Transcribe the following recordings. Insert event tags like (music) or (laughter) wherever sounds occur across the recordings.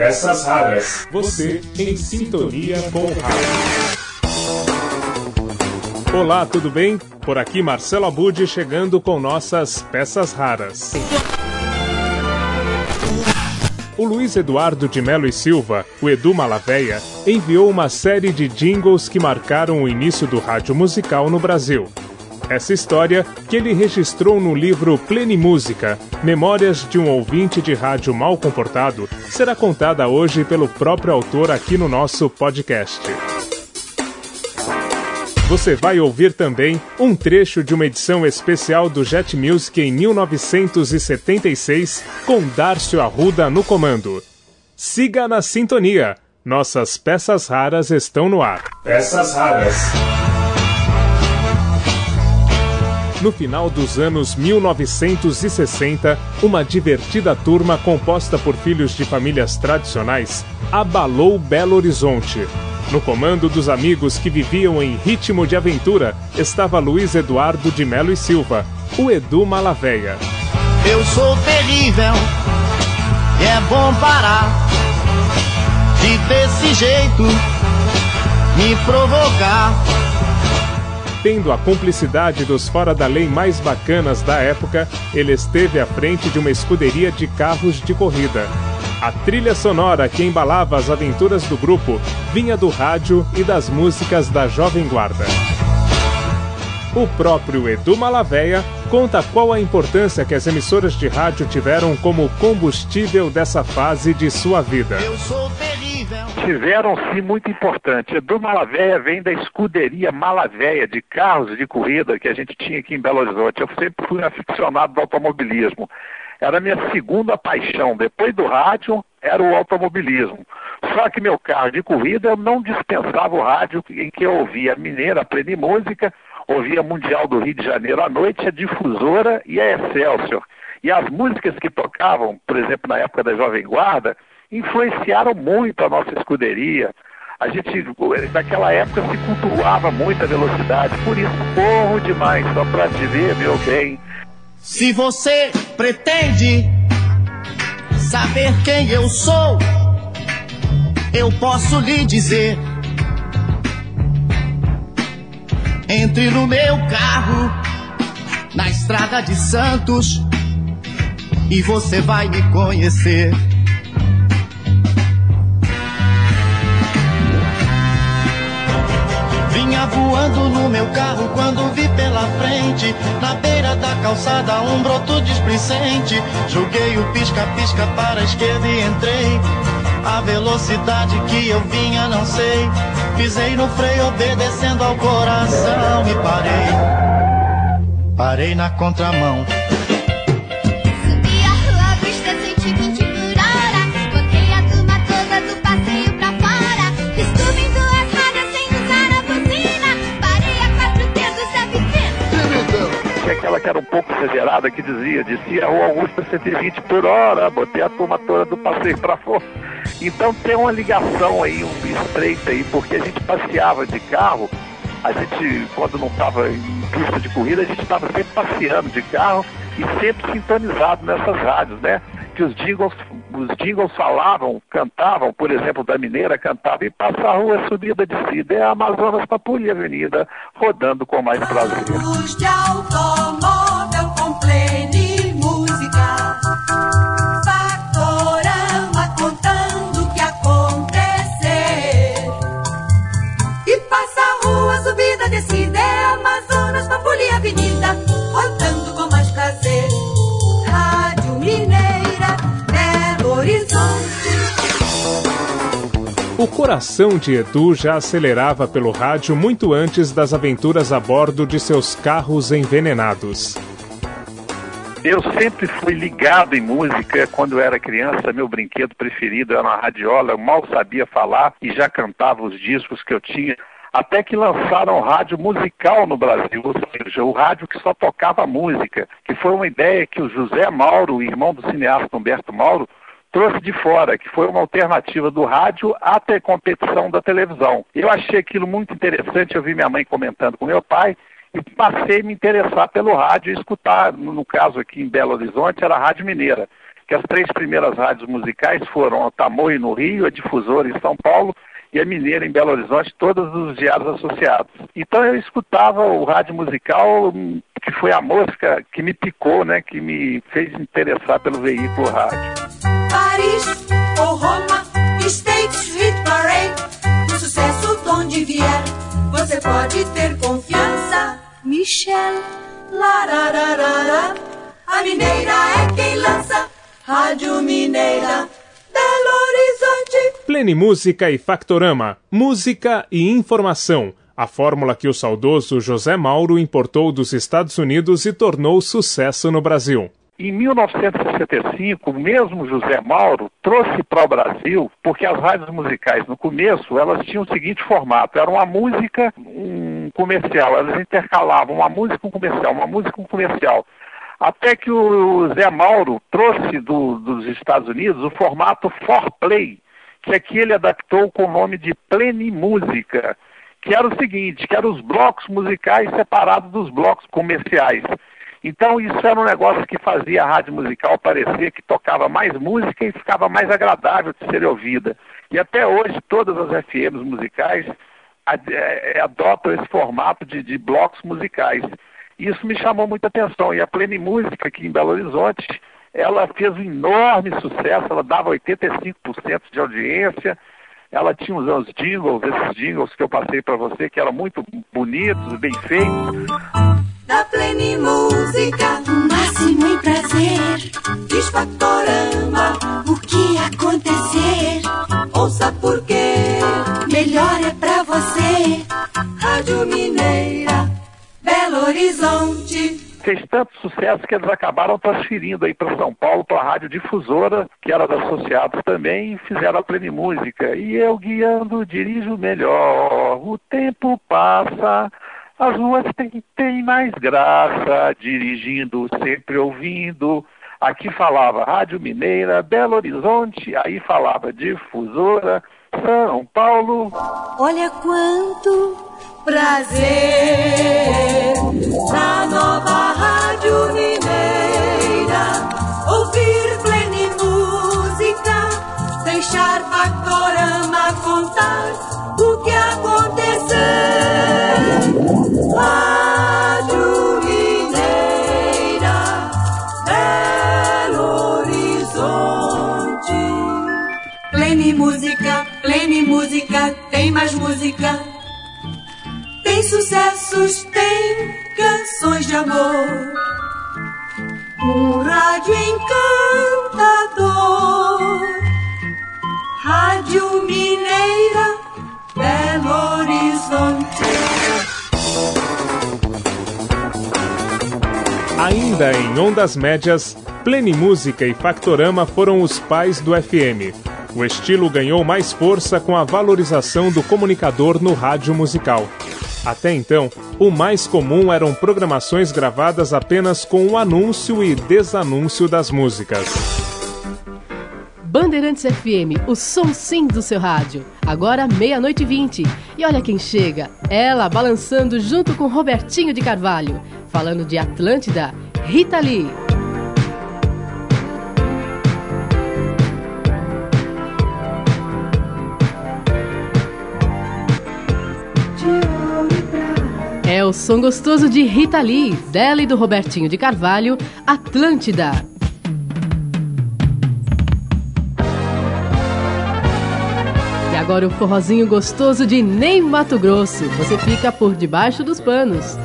Peças raras. Você em sintonia com o rádio. Olá, tudo bem? Por aqui Marcelo Abud chegando com nossas peças raras. O Luiz Eduardo de Melo e Silva, o Edu Malaveia, enviou uma série de jingles que marcaram o início do rádio musical no Brasil. Essa história, que ele registrou no livro Plenimúsica, Memórias de um ouvinte de rádio mal comportado, será contada hoje pelo próprio autor aqui no nosso podcast. Você vai ouvir também um trecho de uma edição especial do Jet Music em 1976, com Dárcio Arruda no comando. Siga na sintonia. Nossas peças raras estão no ar. Peças raras. No final dos anos 1960, uma divertida turma composta por filhos de famílias tradicionais abalou Belo Horizonte. No comando dos amigos que viviam em ritmo de aventura estava Luiz Eduardo de Melo e Silva, o Edu Malaveia. Eu sou terrível, e é bom parar de desse jeito me provocar Tendo a cumplicidade dos fora da lei mais bacanas da época, ele esteve à frente de uma escuderia de carros de corrida. A trilha sonora que embalava as aventuras do grupo vinha do rádio e das músicas da Jovem Guarda. O próprio Edu Malaveia conta qual a importância que as emissoras de rádio tiveram como combustível dessa fase de sua vida. Tiveram sim muito importante. Edu Malavéia vem da escuderia Malavéia de carros de corrida que a gente tinha aqui em Belo Horizonte. Eu sempre fui um aficionado do automobilismo. Era a minha segunda paixão. Depois do rádio, era o automobilismo. Só que meu carro de corrida eu não dispensava o rádio em que eu ouvia Mineira, a Plenimúsica, ouvia Mundial do Rio de Janeiro à noite, a Difusora e a Excelsior. E as músicas que tocavam, por exemplo, na época da Jovem Guarda, influenciaram muito a nossa escuderia. A gente, naquela época, se cultuava muito a velocidade, por isso corro demais, só para te ver, meu bem. Se você pretende saber quem eu sou, eu posso lhe dizer. Entre no meu carro, na estrada de Santos, e você vai me conhecer. Vinha voando no meu carro quando vi pela frente, na beira da calçada, um broto displicente. Joguei o pisca-pisca para a esquerda e entrei. A velocidade que eu vinha, não sei. Pisei no freio, obedecendo ao coração e parei. Parei na contramão. Era um pouco exagerada, que dizia, descia a Rua Augusta 120 por hora, botei a turma toda do passeio para fora. Então tem uma ligação aí, um estreita aí, porque a gente passeava de carro, a gente, quando não estava em pista de corrida, a gente estava sempre passeando de carro e sempre sintonizado nessas rádios, né? Que os jingles, os jingles falavam, cantavam, por exemplo, da Mineira cantava e passa a rua subida de cida, é a Amazonas Pampulha Avenida, rodando com mais prazer. O coração de Edu já acelerava pelo rádio muito antes das aventuras a bordo de seus carros envenenados. Eu sempre fui ligado em música. Quando eu era criança, meu brinquedo preferido era uma radiola. Eu mal sabia falar e já cantava os discos que eu tinha. Até que lançaram rádio musical no Brasil, ou seja, o rádio que só tocava música, que foi uma ideia que o José Mauro, irmão do cineasta Humberto Mauro, trouxe de fora, que foi uma alternativa do rádio à te- competição da televisão. Eu achei aquilo muito interessante, eu vi minha mãe comentando com meu pai, e passei a me interessar pelo rádio e escutar, no, caso aqui em Belo Horizonte, era a Rádio Mineira, que as três primeiras rádios musicais foram a Tamoio no Rio, a Difusora em São Paulo e a Mineira em Belo Horizonte, todos os diários associados. Então eu escutava o rádio musical, que foi a música que me picou, né, que me fez interessar pelo veículo rádio. Paris ou Roma, States Hit Parade, o sucesso de onde vier, você pode ter confiança. Michel, larararara, a mineira é quem lança, Rádio Mineira, Belo Horizonte. Plenimúsica e Factorama, música e informação. A fórmula que o saudoso José Mauro importou dos Estados Unidos e tornou sucesso no Brasil. Em 1965, o mesmo José Mauro trouxe para o Brasil, porque as rádios musicais no começo, elas tinham o seguinte formato, era uma música, um comercial, elas intercalavam uma música um comercial, uma música um comercial. Até que o Zé Mauro trouxe do, dos Estados Unidos o formato Forplay, que aqui ele adaptou com o nome de Plenimúsica, que era o seguinte, que eram os blocos musicais separados dos blocos comerciais. Então isso era um negócio que fazia a rádio musical parecer que tocava mais música e ficava mais agradável de ser ouvida. E até hoje todas as FMs musicais é, adotam esse formato de, de blocos musicais. Isso me chamou muita atenção. E a Plenimúsica aqui em Belo Horizonte, ela fez um enorme sucesso, ela dava 85% de audiência, ela tinha uns, uns jingles, esses jingles que eu passei para você, que eram muito bonitos, bem feitos. Da Plenimúsica, O máximo em prazer, Disfatorama, o que acontecer, ouça porque melhor é pra você. Rádio Mineira, Belo Horizonte. Fez tanto sucesso que eles acabaram transferindo aí para São Paulo, para a Rádio Difusora, que era da Associados também, e fizeram a Plenimúsica. E eu guiando, dirijo melhor, o tempo passa, as ruas têm, têm mais graça, dirigindo, sempre ouvindo. Aqui falava Rádio Mineira, Belo Horizonte, aí falava Difusora, São Paulo. Olha quanto Prazer Plenimúsica, tem mais música. Tem sucessos, tem canções de amor. Um rádio encantador. Rádio Mineira, Belo Horizonte. Ainda em ondas médias, Plenimúsica e Factorama foram os pais do FM. O estilo ganhou mais força com a valorização do comunicador no rádio musical. Até então, o mais comum eram programações gravadas apenas com o anúncio e desanúncio das músicas. Bandeirantes FM, o som sim do seu rádio. Agora meia-noite e vinte. E olha quem chega. Ela balançando junto com Robertinho de Carvalho. Falando de Atlântida, Rita Lee. O som gostoso de Rita Lee, dela e do Robertinho de Carvalho, Atlântida. E agora o forrozinho gostoso de Ney Mato Grosso. Você fica por debaixo dos panos.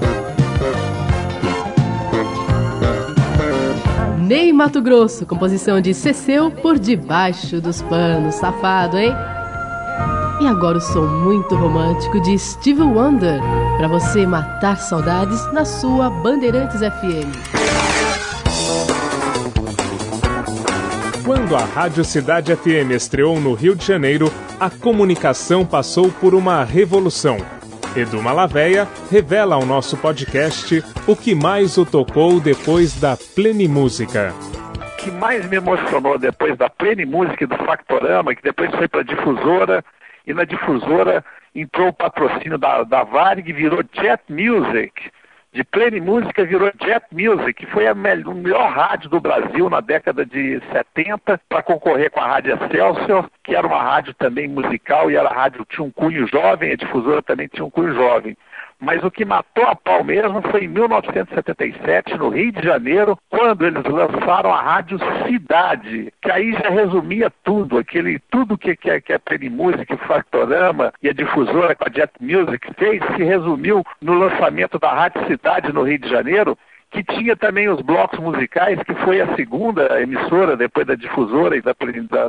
Ney Mato Grosso, composição de Ceceu por debaixo dos panos. Safado, hein? E agora o som muito romântico de Steve Wonder, para você matar saudades na sua Bandeirantes FM. Quando a Rádio Cidade FM estreou no Rio de Janeiro, a comunicação passou por uma revolução. Edu Malaveia revela ao nosso podcast o que mais o tocou depois da Plenimúsica. O que mais me emocionou depois da Plenimúsica e do Factorama, que depois foi para a Difusora, e na Difusora entrou o patrocínio da, da Varg, virou Jet Music. de Play Música virou Jet Music, que foi a me- o melhor rádio do Brasil na década de 70, para concorrer com a Rádio Excelsior, que era uma rádio também musical e era a rádio tinha um cunho jovem, a difusora também tinha um cunho jovem. Mas o que matou a pau mesmo foi em 1977, no Rio de Janeiro, quando eles lançaram a Rádio Cidade, que aí já resumia tudo, aquele tudo que, que, que a Penny Music, o Factorama e a difusora com a Jet Music fez, se resumiu no lançamento da Rádio Cidade no Rio de Janeiro, que tinha também os blocos musicais, que foi a segunda emissora, depois da difusora e da,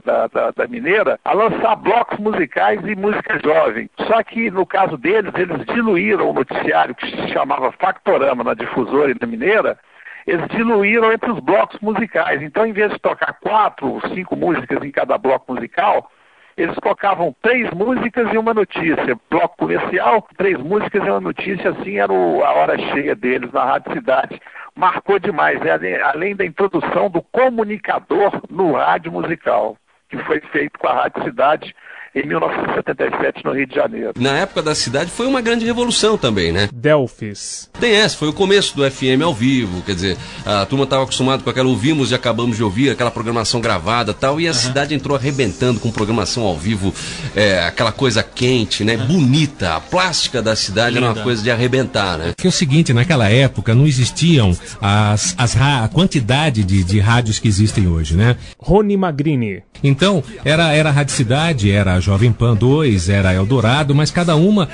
da, da, da- mineira, a lançar blocos musicais e música jovem. Só que no caso deles, eles diluíram o noticiário que se chamava Factorama na difusora e na mineira, eles diluíram entre os blocos musicais. Então, em vez de tocar quatro ou cinco músicas em cada bloco musical, eles tocavam três músicas e uma notícia. Bloco comercial, três músicas e uma notícia, assim era o- a hora cheia deles na Rádio Cidade. Marcou demais, né? além, além da introdução do comunicador no rádio musical, que foi feito com a Rádio Cidade em 1977 no Rio de Janeiro. Na época da cidade foi uma grande revolução também, né? Delphis. Tem essa, foi o começo do FM ao vivo, quer dizer, a turma estava acostumada com aquela ouvimos e acabamos de ouvir, aquela programação gravada tal, e a cidade entrou arrebentando com programação ao vivo, é, aquela coisa quente, né? Bonita, a plástica da cidade era uma Linda. coisa de arrebentar, né? Que é o seguinte, naquela época não existiam as, as ra- a quantidade de, de rádios que existem hoje, né? Rony Magrini. Então, era, era a Rádio Cidade, era a Jovem Pan 2, era Eldorado, mas cada uma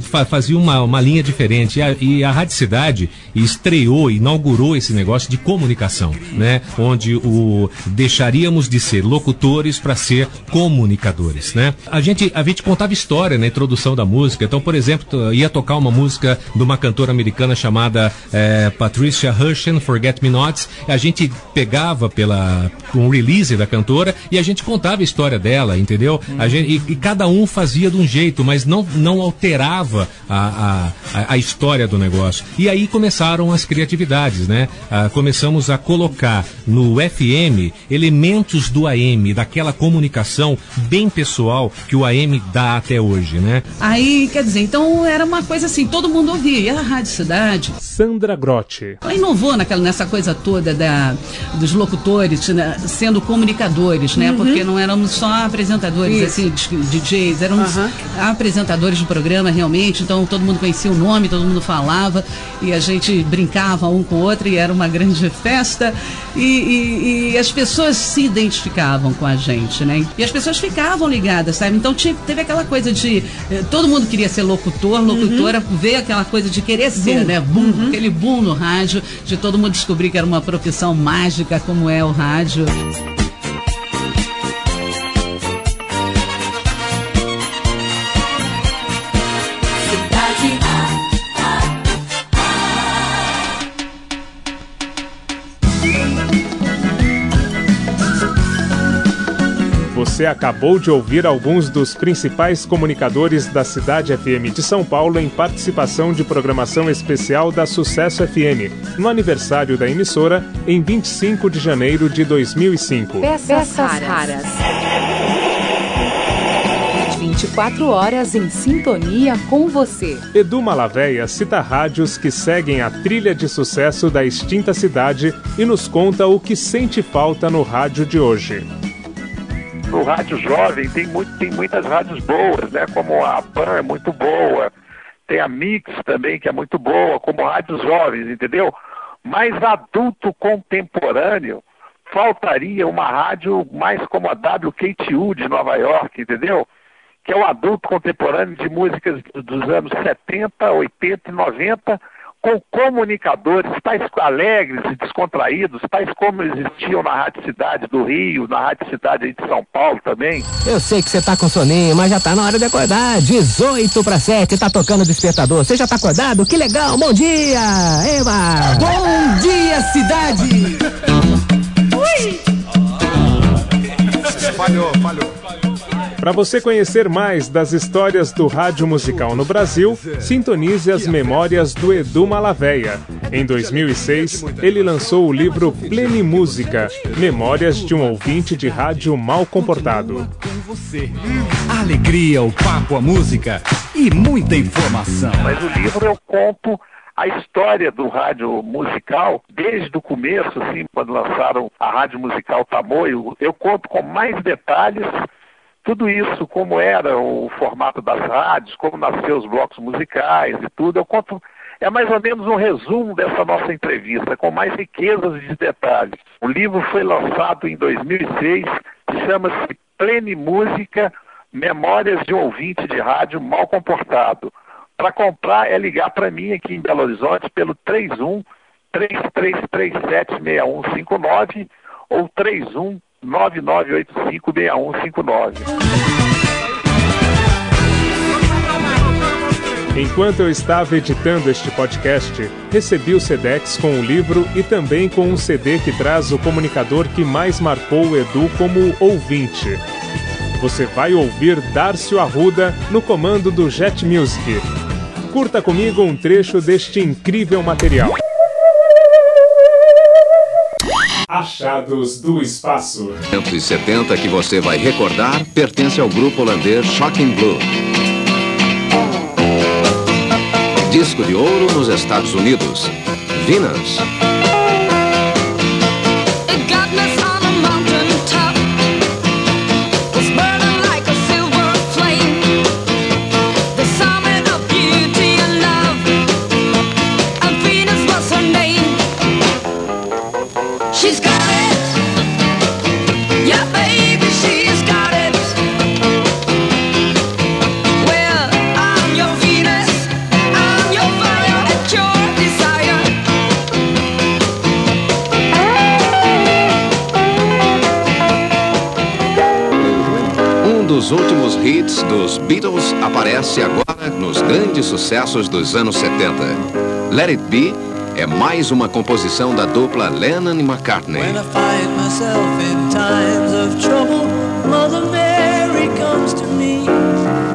fa- fazia uma, uma linha diferente. E a, e a Rádio Cidade estreou, inaugurou esse negócio de comunicação, né? Onde o deixaríamos de ser locutores para ser comunicadores, né? A gente, a gente contava história na introdução da música. Então, por exemplo, ia tocar uma música de uma cantora americana chamada eh, Patricia Hershen, Forget Me Nots. A gente pegava pela um release da cantora e a gente contava a história dela, entendeu? A gente, e, e cada um fazia de um jeito, mas não, não alterava a, a, a- história do negócio. E aí começaram as criatividades, né? Ah, começamos a colocar no FM elementos do AM, daquela comunicação bem pessoal que o AM dá até hoje, né? Aí, quer dizer, então era uma coisa assim, todo mundo ouvia. E a Rádio Cidade, Sandra Grotti. ela inovou naquela, nessa coisa toda da, dos locutores né, sendo comunicadores, né? Porque não éramos só apresentadores, Uhum. Isso. assim, DJs, Aham. apresentadores do programa realmente, então todo mundo conhecia o nome, todo mundo falava e a gente brincava um com o outro e era uma grande (laughs) festa e, e- e as pessoas se identificavam com a gente, né? E as pessoas ficavam ligadas, sabe? Então tinha, teve aquela coisa de eh, todo mundo queria ser locutor, locutora, veio aquela coisa de querer ser, Boom. né? Boom, aquele boom no rádio, de todo mundo descobrir que era uma profissão mágica como é o rádio. Você acabou de ouvir alguns dos principais comunicadores da Cidade FM de São Paulo em participação de programação especial da Sucesso FM, no aniversário da emissora, em 25 de janeiro de 2005. Peças, raras. 24 horas em sintonia com você. Edu Malaveia cita rádios que seguem a trilha de sucesso da extinta cidade e nos conta o que sente falta no rádio de hoje. No rádio jovem tem, muito, tem muitas rádios boas, né? Como a PAN é muito boa, tem a Mix também que é muito boa, como rádios jovens, entendeu? Mas adulto contemporâneo faltaria uma rádio mais como a WKTU de Nova York, entendeu? Que é o adulto contemporâneo de músicas dos anos 70, 80 e 90 com comunicadores tais alegres e descontraídos, tais como existiam na Rádio Cidade do Rio, na Rádio Cidade aí de São Paulo também. Eu sei que você tá com soninho, mas já tá na hora de acordar. 18 para 7, tá tocando o despertador. Você já tá acordado? Que legal, bom dia! Eva! Bom dia, cidade! Falhou, falhou. Para você conhecer mais das histórias do rádio musical no Brasil, sintonize as memórias do Edu Malaveia. Em 2006, ele lançou o livro Plenimúsica, Memórias de um ouvinte de rádio mal comportado. Com você. A alegria, o papo, a música e muita informação. Mas o livro eu conto a história do rádio musical, desde o começo, assim, quando lançaram a rádio musical Tamoio, eu conto com mais detalhes tudo isso, como era o formato das rádios, como nasceu os blocos musicais e tudo, eu conto. É mais ou menos um resumo dessa nossa entrevista, com mais riquezas de detalhes. O livro foi lançado em 2006, chama-se Plene Música, Memórias de um ouvinte de rádio mal comportado. Para comprar é ligar para mim aqui em Belo Horizonte pelo 31 3337 6159 ou 31 99856159. Enquanto eu estava editando este podcast, recebi o Sedex com o livro e também com um CD que traz o comunicador que mais marcou o Edu como ouvinte. Você vai ouvir Darcio Arruda no comando do Jet Music. Curta comigo um trecho deste incrível material. Achados do Espaço. 170 que você vai recordar pertence ao grupo holandês Shocking Blue. Disco de ouro nos Estados Unidos. Venus. Últimos hits dos Beatles aparece agora nos grandes sucessos dos anos 70. Let It Be é mais uma composição da dupla Lennon e McCartney. When I find myself in times of trouble, Mother Mary comes to me,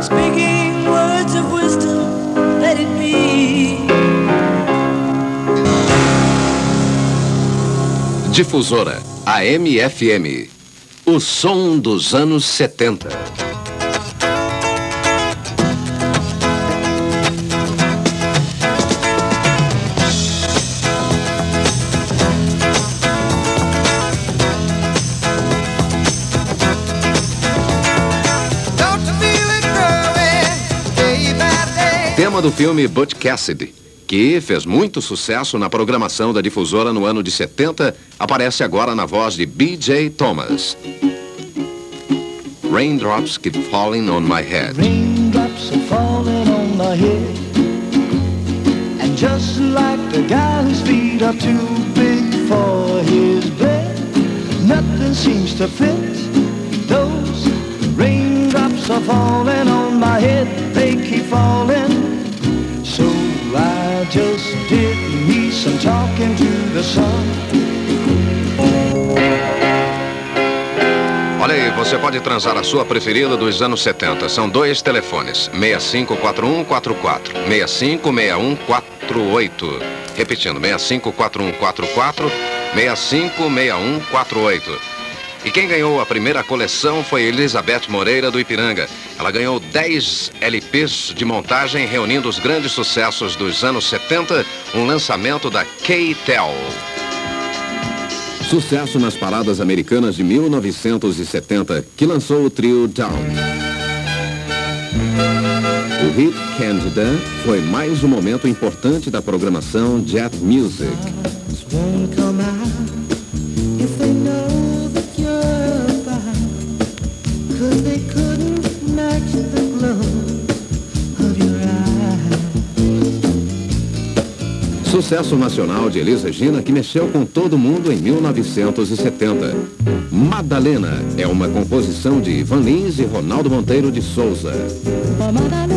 speaking words of wisdom, let it be. Difusora, a MFM. O som dos anos 70. Tema do filme Butch Cassidy, que fez muito sucesso na programação da difusora no ano de 70, aparece agora na voz de B.J. Thomas. Raindrops keep falling on my head. Raindrops are falling on my head. And just like the guy whose feet are too big for his bed, nothing seems to fit. Raindrops are falling on my head, they keep falling. So I just did me some talking to the sun. Olha aí, você pode transar a sua preferida dos anos 70. São dois telefones: 654144, 656148. Repetindo, 654144, 656148. E quem ganhou a primeira coleção foi Elizabeth Moreira do Ipiranga. Ela ganhou 10 LPs de montagem reunindo os grandes sucessos dos anos 70, um lançamento da K-Tel. Sucesso nas paradas americanas de 1970, que lançou o trio Down. O hit Candida foi mais um momento importante da programação Jet Music. Sucesso nacional de Elis Regina que mexeu com todo mundo em 1970. Madalena é uma composição de Ivan Lins e Ronaldo Monteiro de Souza. Ó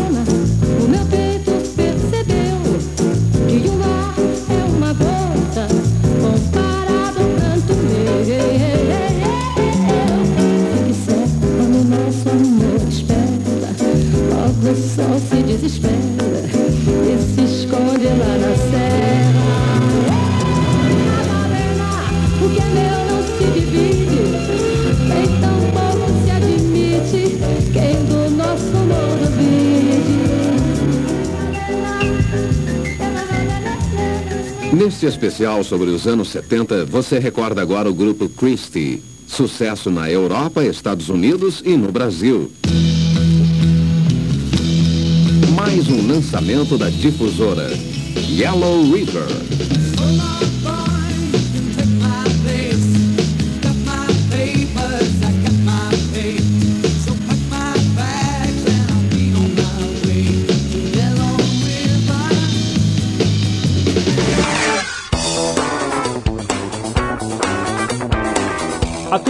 Neste especial sobre os anos 70, você recorda agora o grupo Christie. Sucesso na Europa, Estados Unidos e no Brasil. Mais um lançamento da difusora. Yellow River.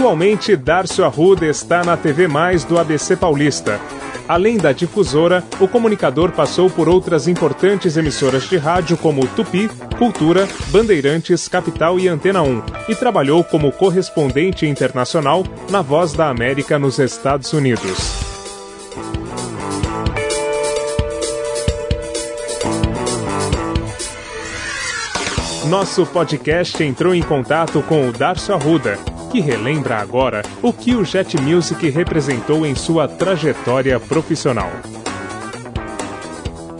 Atualmente, Darcio Arruda está na TV Mais do ABC Paulista. Além da difusora, o comunicador passou por outras importantes emissoras de rádio como Tupi, Cultura, Bandeirantes, Capital e Antena 1, e trabalhou como correspondente internacional na Voz da América nos Estados Unidos. Nosso podcast entrou em contato com o Darcio Arruda, que relembra agora o que o Jet Music representou em sua trajetória profissional.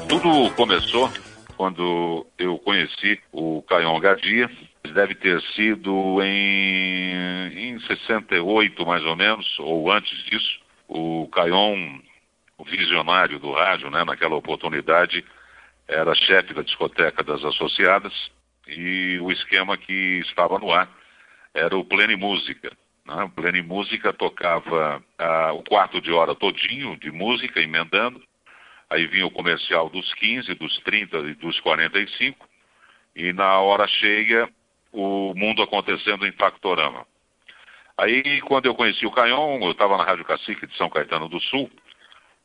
Tudo começou quando eu conheci o Caion Gadia. Deve ter sido em, em 68, mais ou menos, ou antes disso. O Caion, o visionário do rádio, né, naquela oportunidade, era chefe da discoteca das associadas e o esquema que estava no ar era o Plene Música. Né? O Plene Música tocava ah, o quarto de hora todinho de música, emendando. Aí vinha o comercial dos 15, dos 30 e dos 45. E na hora cheia, o mundo acontecendo em Factorama. Aí, quando eu conheci o Caion, eu estava na Rádio Cacique de São Caetano do Sul,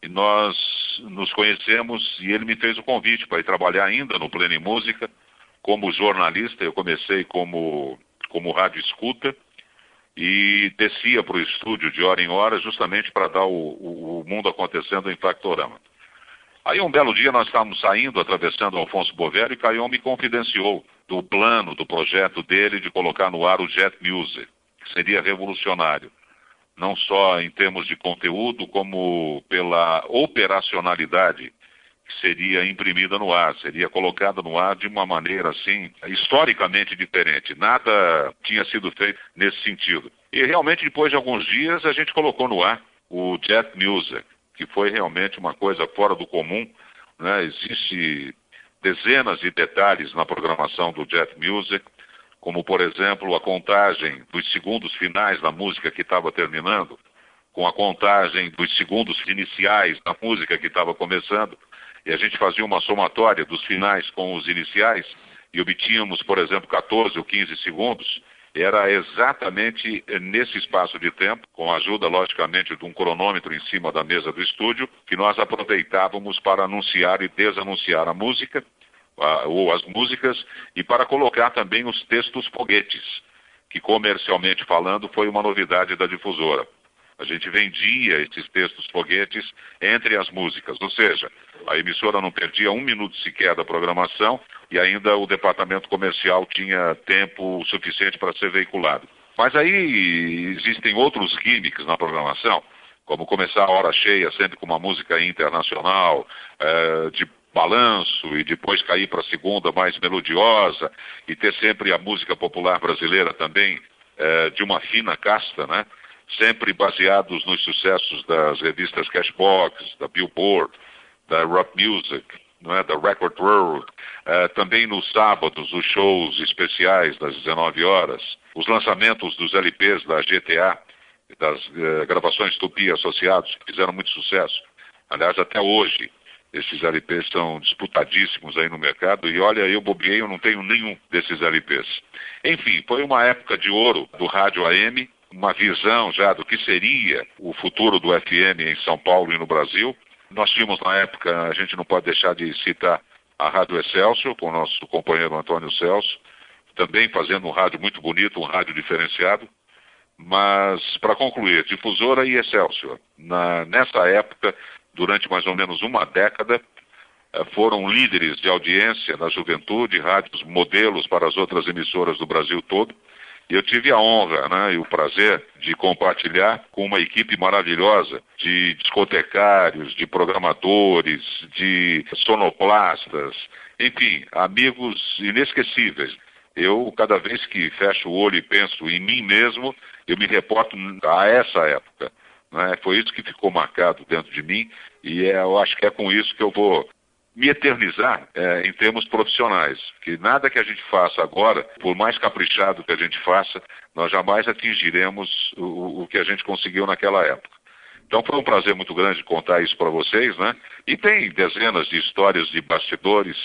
e nós nos conhecemos e ele me fez o convite para ir trabalhar ainda no Plene Música como jornalista. Eu comecei como como rádio escuta e descia para o estúdio de hora em hora justamente para dar o, o, o, mundo acontecendo em Factorama. Aí um belo dia nós estávamos saindo, atravessando Alfonso Bovero e Caion me confidenciou do plano, do projeto dele de colocar no ar o Jet Music, que seria revolucionário, não só em termos de conteúdo, como pela operacionalidade que seria imprimida no ar, seria colocada no ar de uma maneira assim, historicamente diferente. Nada tinha sido feito nesse sentido. E realmente, depois de alguns dias, a gente colocou no ar o Jet Music, que foi realmente uma coisa fora do comum. Né? Existe dezenas de detalhes na programação do Jet Music, como, por exemplo, a contagem dos segundos finais da música que estava terminando, com a contagem dos segundos iniciais da música que estava começando e a gente fazia uma somatória dos finais com os iniciais e obtínhamos, por exemplo, 14 ou 15 segundos, era exatamente nesse espaço de tempo, com a ajuda, logicamente, de um cronômetro em cima da mesa do estúdio, que nós aproveitávamos para anunciar e desanunciar a música, ou as músicas, e para colocar também os textos foguetes, que comercialmente falando foi uma novidade da difusora. A gente vendia esses textos foguetes entre as músicas, ou seja, a emissora não perdia um minuto sequer da programação e ainda o departamento comercial tinha tempo suficiente para ser veiculado. Mas aí existem outros gimmicks na programação, como começar a hora cheia sempre com uma música internacional, é, de balanço e depois cair para a segunda mais melodiosa e ter sempre a música popular brasileira também é, de uma fina casta, né? Sempre baseados nos sucessos das revistas Cashbox, da Billboard, da Rock Music, não é? da Record World. Uh, também nos sábados, os shows especiais das 19 horas, os lançamentos dos LPs da GTA, das uh, gravações Tupi associados, que fizeram muito sucesso. Aliás, até hoje, esses LPs são disputadíssimos aí no mercado e olha, eu bobeei, eu não tenho nenhum desses LPs. Enfim, foi uma época de ouro do rádio AM, uma visão já do que seria o futuro do FM em São Paulo e no Brasil. Nós tínhamos na época, a gente não pode deixar de citar a Rádio Excelsior, com o nosso companheiro Antônio Celso, também fazendo um rádio muito bonito, um rádio diferenciado. Mas, para concluir, Difusora e Excelsior, na, nessa época, durante mais ou menos uma década, eh, foram líderes de audiência na juventude, rádios modelos para as outras emissoras do Brasil todo. Eu tive a honra né, e o prazer de compartilhar com uma equipe maravilhosa de discotecários, de programadores, de sonoplastas Enfim, amigos inesquecíveis. Eu, cada vez que fecho o olho e penso em mim mesmo, eu me reporto a essa época. Né? Foi isso que ficou marcado dentro de mim e é, eu acho que é com isso que eu vou me eternizar é, em termos profissionais. Que nada que a gente faça agora, por mais caprichado que a gente faça, nós jamais atingiremos o, o que a gente conseguiu naquela época. Então foi um prazer muito grande contar isso para vocês, né? E tem dezenas de histórias de bastidores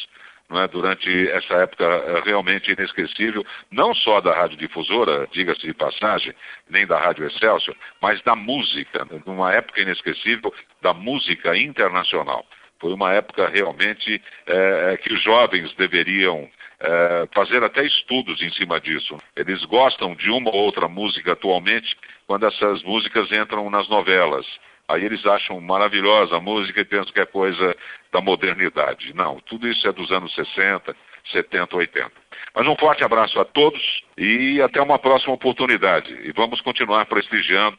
né, durante essa época eh, realmente inesquecível, não só da radiodifusora, diga-se de passagem, nem da Rádio Excelsior, mas da música, numa época inesquecível da música internacional. Foi uma época realmente é, que os jovens deveriam é, fazer até estudos em cima disso. Eles gostam de uma ou outra música atualmente quando essas músicas entram nas novelas. Aí eles acham maravilhosa a música e pensam que é coisa da modernidade. Não, tudo isso é dos anos 60, 70, 80. Mas um forte abraço a todos e até uma próxima oportunidade. E vamos continuar prestigiando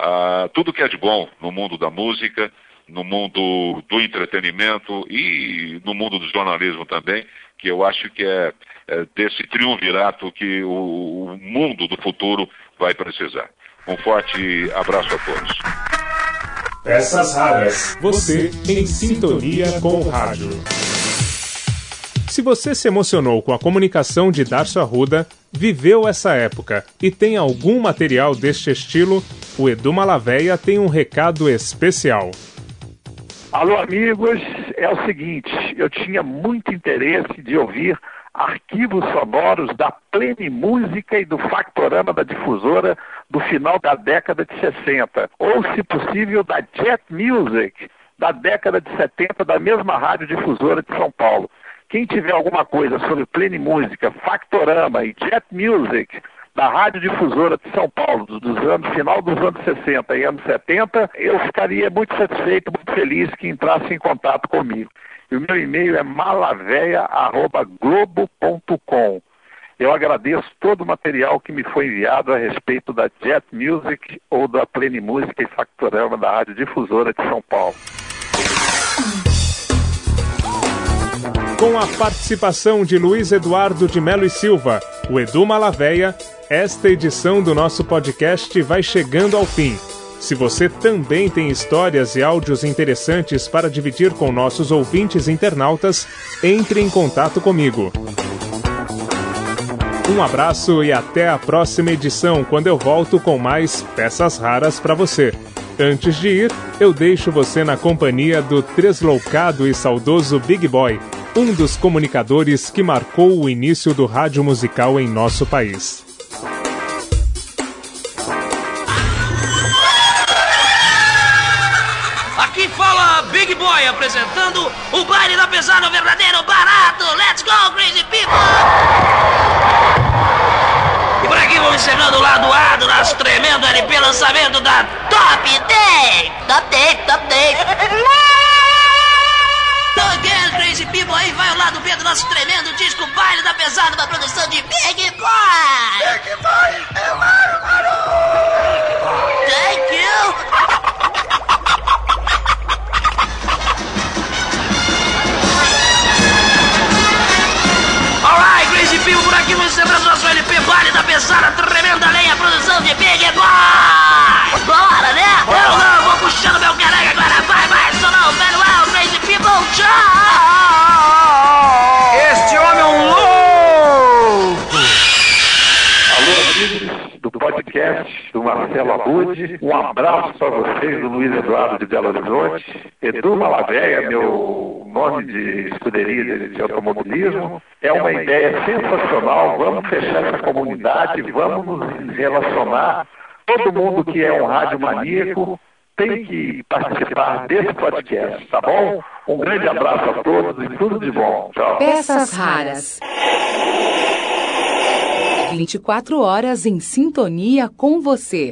uh, tudo que é de bom no mundo da música, no mundo do entretenimento e no mundo do jornalismo também, que eu acho que é, é desse triunvirato que o, o mundo do futuro vai precisar. Um forte abraço a todos. Peças raras. Você em sintonia com o rádio. Se você se emocionou com a comunicação de Darcio Arruda, viveu essa época e tem algum material deste estilo, o Edu Malaveia tem um recado especial. Alô, amigos, é o seguinte, eu tinha muito interesse de ouvir arquivos sonoros da Plenimúsica e do Factorama da Difusora do final da década de 60, ou, se possível, da Jet Music da década de 70 da mesma rádio difusora de São Paulo. Quem tiver alguma coisa sobre Plenimúsica, Factorama e Jet Music da Rádio Difusora de São Paulo, dos anos, final dos anos 60 e anos 70, eu ficaria muito satisfeito, muito feliz que entrasse em contato comigo. E o meu e-mail é malaveia.globo.com. Eu agradeço todo o material que me foi enviado a respeito da Jet Music ou da Plene Música e Factorama da Rádio Difusora de São Paulo. Com a participação de Luiz Eduardo de Melo e Silva, o Edu Malaveia, esta edição do nosso podcast vai chegando ao fim. Se você também tem histórias e áudios interessantes para dividir com nossos ouvintes internautas, entre em contato comigo. Um abraço e até a próxima edição, quando eu volto com mais peças raras para você. Antes de ir, eu deixo você na companhia do tresloucado e saudoso Big Boy, um dos comunicadores que marcou o início do rádio musical em nosso país. Aqui fala Big Boy apresentando o baile da pesada verdadeiro barato. Let's go, crazy people! E por aqui vamos chegando o lado A do nosso tremendo LP lançamento da Top 10! Top 10, Top 10! (laughs) Então, Crazy People, aí vai o lado B do nosso tremendo disco Baile da Pesada, uma produção de Big Boy! Big Boy é bárbaro! Thank you! Alright, Crazy People, por aqui vamos celebrando nosso LP Baile da Pesada, tremenda lenha, produção de Big Boy! Bora, né? Eu não, vou puxando meu careca agora, vai, vai, só não, velho, well, People, tchau! Este homem é um louco! Alô, amigos do podcast do Marcelo Abud. Um abraço para vocês, do Luiz Eduardo de Belo Horizonte. Edu Malaveia, meu nome de escuderia de, de automobilismo. É uma ideia sensacional. Vamos fechar essa comunidade, vamos nos relacionar. Todo mundo que é um rádio maníaco tem que participar desse podcast, tá bom? Um grande abraço a todos e tudo de bom. Tchau. Peças raras. 24 horas em sintonia com você.